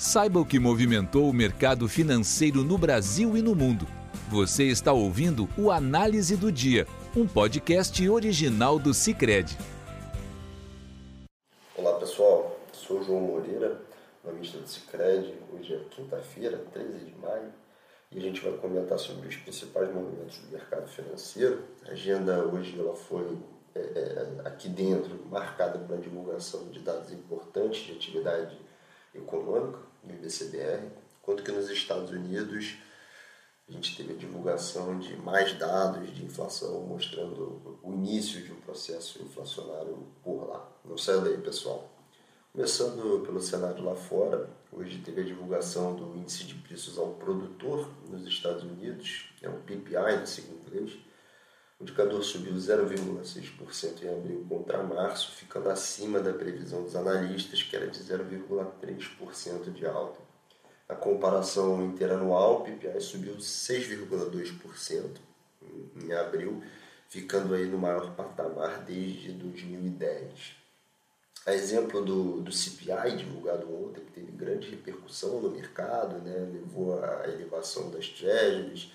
Saiba o que movimentou o mercado financeiro no Brasil e no mundo. Você está ouvindo o Análise do Dia, um podcast original do Cicred. Olá pessoal, sou João Moreira, analista do Cicred. Hoje é quinta-feira, 13 de maio, e a gente vai comentar sobre os principais movimentos do mercado financeiro. A agenda hoje ela foi é, é, aqui dentro marcada pela divulgação de dados importantes de atividade econômica do IBCBR, quanto que nos Estados Unidos a gente teve a divulgação de mais dados de inflação mostrando o início de um processo inflacionário por lá. Não sai daí, pessoal. Começando pelo cenário lá fora, hoje teve a divulgação do índice de preços ao produtor nos Estados Unidos, é um PPI no segundo inglês. O indicador subiu 0,6% em abril contra março, ficando acima da previsão dos analistas, que era de 0,3% de alta. A comparação interanual, o PPI subiu 6,2% em abril, ficando aí no maior patamar desde 2010. A exemplo do, do CPI, divulgado ontem, que teve grande repercussão no mercado, né, levou à elevação das treasuries,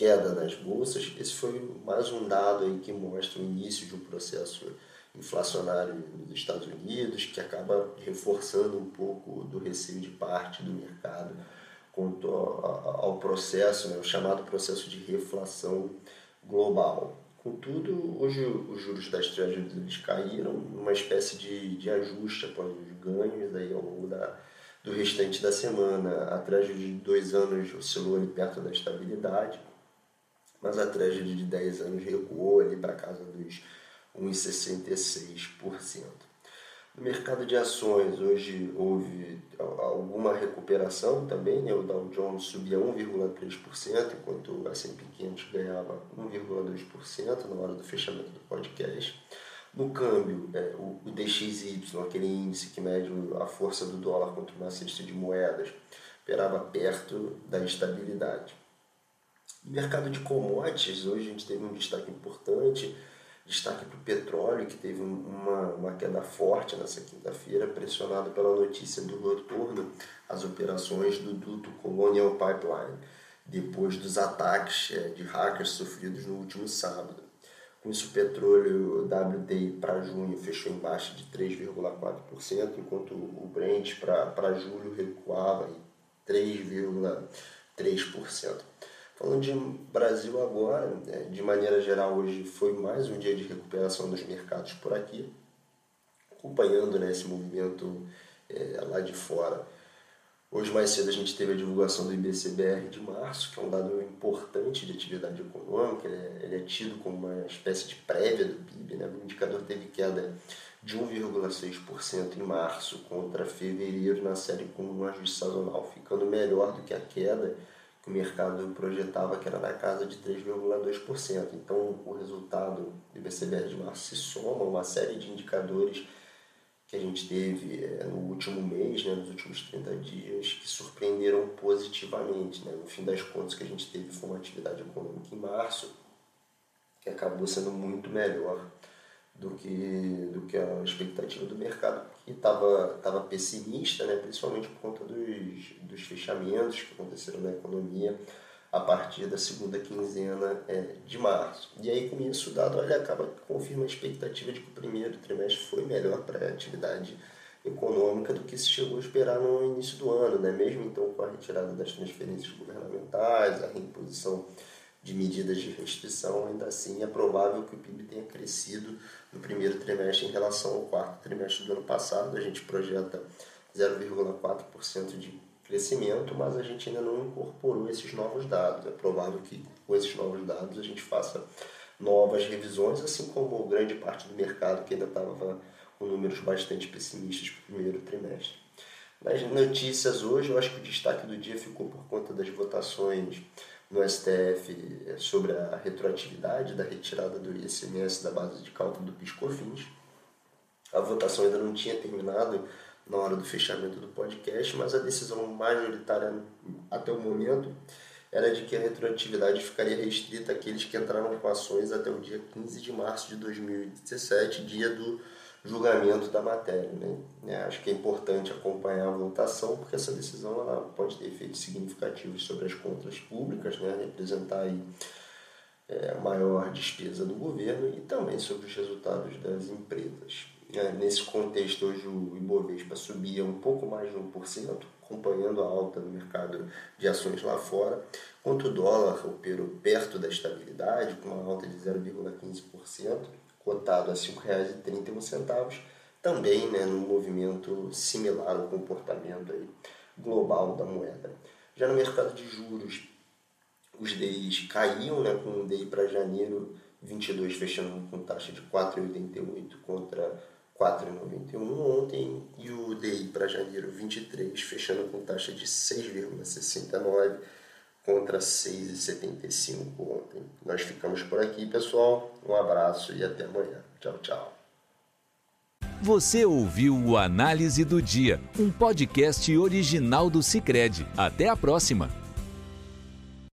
queda nas bolsas, esse foi mais um dado aí que mostra o início de um processo inflacionário nos Estados Unidos, que acaba reforçando um pouco do receio de parte do mercado quanto ao processo, né, o chamado processo de reflação global. Contudo, hoje os juros das treasuries caíram numa espécie de, de ajuste após os ganhos aí ao longo da, do restante da semana. A de dois anos oscilou ali perto da estabilidade, mas a treasury de 10 anos recuou ali para casa dos 1,66%. No mercado de ações, hoje houve alguma recuperação também, né? o Dow Jones subia 1,3%, enquanto o S&P 500 ganhava 1,2% na hora do fechamento do podcast. No câmbio, é, o, o DXY, aquele índice que mede a força do dólar contra uma cesta de moedas, operava perto da estabilidade. Mercado de commodities, hoje a gente teve um destaque importante, Destaque para o petróleo, que teve uma, uma queda forte nessa quinta-feira, pressionado pela notícia do retorno às operações do duto Colonial Pipeline, depois dos ataques é, de hackers sofridos no último sábado. Com isso, o petróleo WTI para junho fechou em baixa de 3,4%, enquanto o Brent para julho recuava em 3,3%. Falando de Brasil agora, né, de maneira geral, hoje foi mais um dia de recuperação dos mercados por aqui, acompanhando né, esse movimento é, lá de fora. Hoje mais cedo a gente teve a divulgação do IBCBR de março, que é um dado importante de atividade econômica, ele é, é tido como uma espécie de prévia do PIB. Né? O indicador teve queda de 1,6% em março contra fevereiro na série com um ajuste sazonal, ficando melhor do que a queda que o mercado projetava que era na casa de 3,2%. Então, o resultado do IBCBR de março se soma a uma série de indicadores que a gente teve é, no último mês, né, nos últimos 30 dias, que surpreenderam positivamente. Né? No fim das contas, que a gente teve foi uma atividade econômica em março, que acabou sendo muito melhor do que, do que a expectativa do mercado, que estava tava pessimista, né, principalmente por conta dos, dos fechamentos que aconteceram na economia a partir da segunda quinzena é, de março. E aí, com isso, o dado olha, acaba confirma a expectativa de que o primeiro trimestre foi melhor para a atividade econômica do que se chegou a esperar no início do ano, né? mesmo então com a retirada das transferências governamentais, a reimposição de medidas de restrição, ainda assim é provável que o PIB tenha crescido no primeiro trimestre em relação ao quarto trimestre do ano passado. A gente projeta 0,4% de crescimento, mas a gente ainda não incorporou esses novos dados. É provável que com esses novos dados a gente faça novas revisões, assim como grande parte do mercado que ainda estava com números bastante pessimistas para o primeiro trimestre. Nas notícias hoje, eu acho que o destaque do dia ficou por conta das votações no STF sobre a retroatividade da retirada do ICMS da base de cálculo do PIS/COFINS. A votação ainda não tinha terminado na hora do fechamento do podcast, mas a decisão majoritária até o momento era de que a retroatividade ficaria restrita àqueles que entraram com ações até o dia 15 de março de 2017, dia do julgamento da matéria. Né? É, acho que é importante acompanhar a votação, porque essa decisão ela pode ter efeitos significativos sobre as contas públicas, né? representar aí, é, a maior despesa do governo e também sobre os resultados das empresas. É, nesse contexto, hoje o Ibovespa subia um pouco mais de 1%, acompanhando a alta no mercado de ações lá fora, enquanto o dólar operou perto da estabilidade, com uma alta de 0,15%, cotado a R$ 5,31, também né, num movimento similar ao comportamento aí global da moeda. Já no mercado de juros, os DIs caíam, né, com o DI para janeiro 22 fechando com taxa de 4,88 contra 4,91 ontem e o DI para janeiro 23 fechando com taxa de 6,69 contra 6,75 ontem. Nós ficamos por aqui, pessoal. Um abraço e até amanhã. Tchau, tchau. Você ouviu o Análise do Dia, um podcast original do Cicred. Até a próxima.